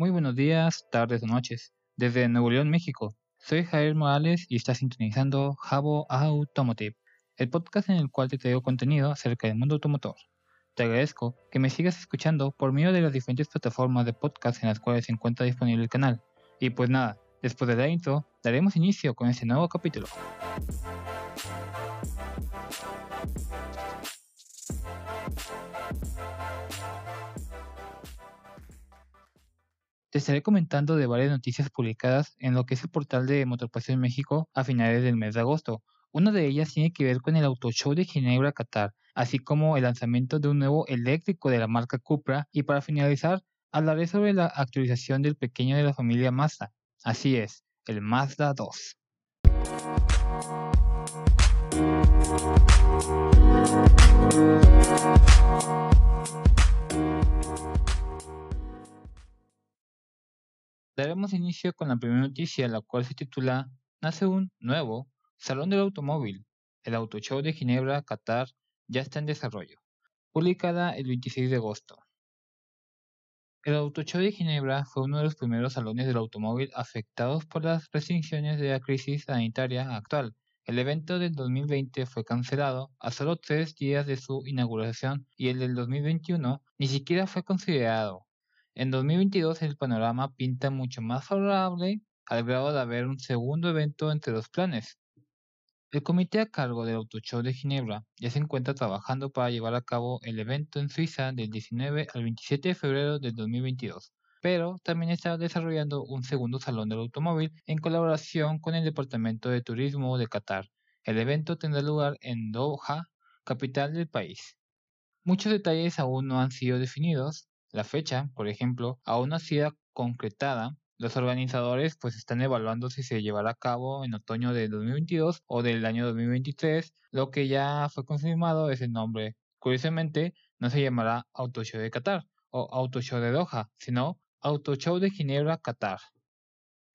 Muy buenos días, tardes o noches. Desde Nuevo León, México. Soy Javier Morales y está sintonizando Jabo Automotive, el podcast en el cual te traigo contenido acerca del mundo automotor. Te agradezco que me sigas escuchando por medio de las diferentes plataformas de podcast en las cuales se encuentra disponible el canal. Y pues nada, después de la intro, daremos inicio con este nuevo capítulo. Te estaré comentando de varias noticias publicadas en lo que es el portal de Motorpasión México a finales del mes de agosto. Una de ellas tiene que ver con el Auto Show de Ginebra, Qatar, así como el lanzamiento de un nuevo eléctrico de la marca Cupra. Y para finalizar, hablaré sobre la actualización del pequeño de la familia Mazda. Así es, el Mazda 2. Daremos inicio con la primera noticia, la cual se titula Nace un nuevo Salón del Automóvil. El Auto Show de Ginebra, Qatar, ya está en desarrollo. Publicada el 26 de agosto. El Auto Show de Ginebra fue uno de los primeros salones del automóvil afectados por las restricciones de la crisis sanitaria actual. El evento del 2020 fue cancelado a solo tres días de su inauguración y el del 2021 ni siquiera fue considerado. En 2022 el panorama pinta mucho más favorable al grado de haber un segundo evento entre los planes. El comité a cargo del Auto Show de Ginebra ya se encuentra trabajando para llevar a cabo el evento en Suiza del 19 al 27 de febrero del 2022, pero también está desarrollando un segundo salón del automóvil en colaboración con el Departamento de Turismo de Qatar. El evento tendrá lugar en Doha, capital del país. Muchos detalles aún no han sido definidos, la fecha, por ejemplo, aún no ha sido concretada. Los organizadores pues están evaluando si se llevará a cabo en otoño de 2022 o del año 2023. Lo que ya fue confirmado es el nombre. Curiosamente, no se llamará Auto Show de Qatar o Auto Show de Doha, sino Auto Show de Ginebra, Qatar.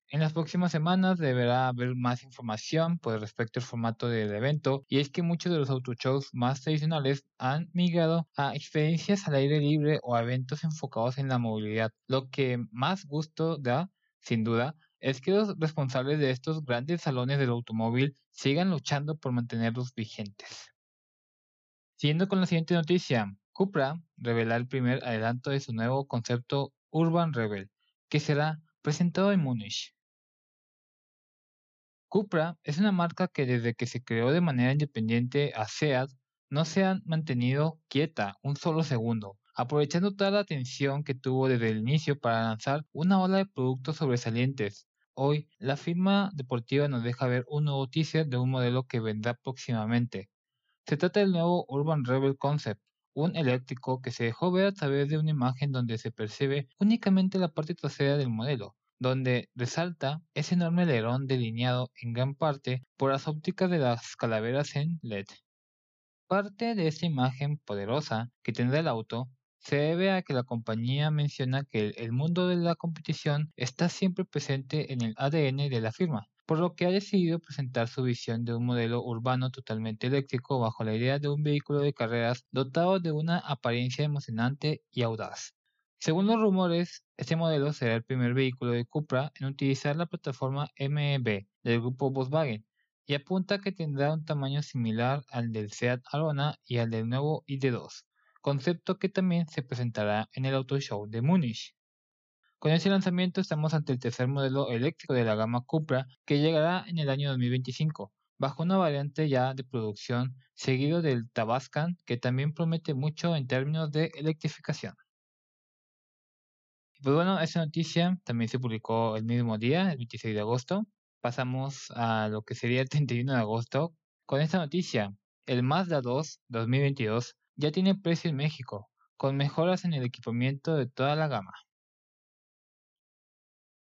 En las próximas semanas deberá haber más información pues, respecto al formato del evento y es que muchos de los autoshows más tradicionales han migrado a experiencias al aire libre o a eventos enfocados en la movilidad. Lo que más gusto da, sin duda, es que los responsables de estos grandes salones del automóvil sigan luchando por mantenerlos vigentes. Siguiendo con la siguiente noticia, Cupra revela el primer adelanto de su nuevo concepto Urban Rebel, que será presentado en Múnich. Cupra es una marca que desde que se creó de manera independiente a SEAT no se ha mantenido quieta un solo segundo, aprovechando toda la atención que tuvo desde el inicio para lanzar una ola de productos sobresalientes. Hoy, la firma deportiva nos deja ver un nuevo teaser de un modelo que vendrá próximamente. Se trata del nuevo Urban Rebel Concept, un eléctrico que se dejó ver a través de una imagen donde se percibe únicamente la parte trasera del modelo, donde resalta ese enorme alerón delineado en gran parte por las ópticas de las calaveras en LED. Parte de esta imagen poderosa que tendrá el auto se debe a que la compañía menciona que el mundo de la competición está siempre presente en el ADN de la firma, por lo que ha decidido presentar su visión de un modelo urbano totalmente eléctrico bajo la idea de un vehículo de carreras dotado de una apariencia emocionante y audaz. Según los rumores, este modelo será el primer vehículo de Cupra en utilizar la plataforma MEB del grupo Volkswagen y apunta que tendrá un tamaño similar al del Seat Arona y al del nuevo ID2, concepto que también se presentará en el Auto Show de Múnich. Con este lanzamiento estamos ante el tercer modelo eléctrico de la gama Cupra que llegará en el año 2025, bajo una variante ya de producción, seguido del Tabascan que también promete mucho en términos de electrificación. Pues bueno, esa noticia también se publicó el mismo día, el 26 de agosto. Pasamos a lo que sería el 31 de agosto. Con esta noticia, el Mazda 2 2022 ya tiene precio en México, con mejoras en el equipamiento de toda la gama.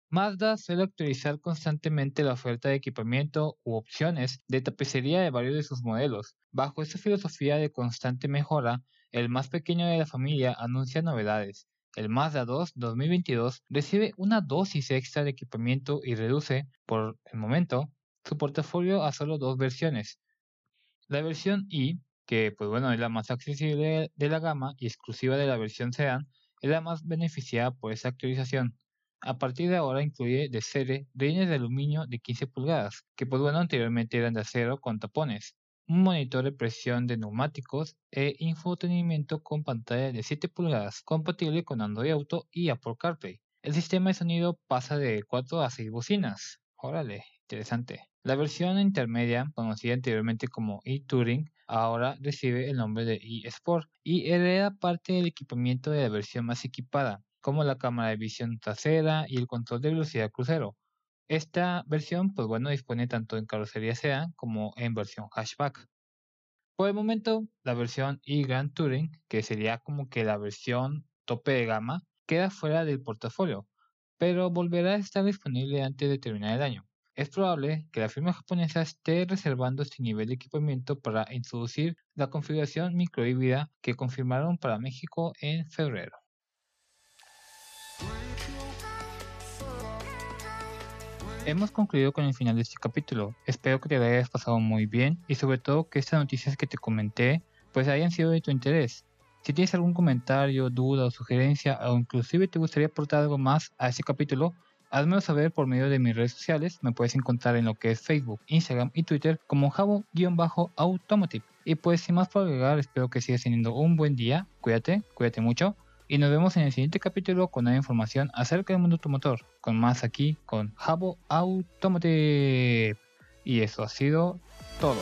Mazda suele actualizar constantemente la oferta de equipamiento u opciones de tapicería de varios de sus modelos. Bajo esta filosofía de constante mejora, el más pequeño de la familia anuncia novedades, el Mazda 2 2022 recibe una dosis extra de equipamiento y reduce, por el momento, su portafolio a solo dos versiones. La versión I, que pues bueno es la más accesible de la gama y exclusiva de la versión Sedan, es la más beneficiada por esta actualización. a partir de ahora incluye de serie rines de aluminio de 15 pulgadas, que pues bueno anteriormente eran de acero con tapones, un monitor de presión de neumáticos e infotenimiento con pantalla de 7 pulgadas compatible con Android Auto y Apple CarPlay. El sistema de sonido pasa de 4 a 6 bocinas. Órale, interesante. La versión intermedia, conocida anteriormente como e-Touring, ahora recibe el nombre de e-Sport y hereda parte del equipamiento de la versión más equipada, como la cámara de visión trasera y el control de velocidad crucero. Esta versión, pues bueno, dispone tanto en carrocería sedán como en versión hatchback. Por el momento, la versión e-Grand Touring, que sería como que la versión tope de gama, queda fuera del portafolio, pero volverá a estar disponible antes de terminar el año. Es probable que la firma japonesa esté reservando este nivel de equipamiento para introducir la configuración microhíbrida que confirmaron para México en febrero. Hemos concluido con el final de este capítulo. Espero que te hayas pasado muy bien y sobre todo que estas noticias que te comenté pues hayan sido de tu interés. Si tienes algún comentario, duda o sugerencia o inclusive te gustaría aportar algo más a este capítulo, házmelo saber por medio de mis redes sociales. Me puedes encontrar en lo que es Facebook, Instagram y Twitter como Javo-Automotive. Y pues sin más por agregar, espero que sigas teniendo un buen día. Cuídate, cuídate mucho. Y nos vemos en el siguiente capítulo con nueva información acerca del mundo automotor. Con más aquí con Javo Automotive. Y eso ha sido todo.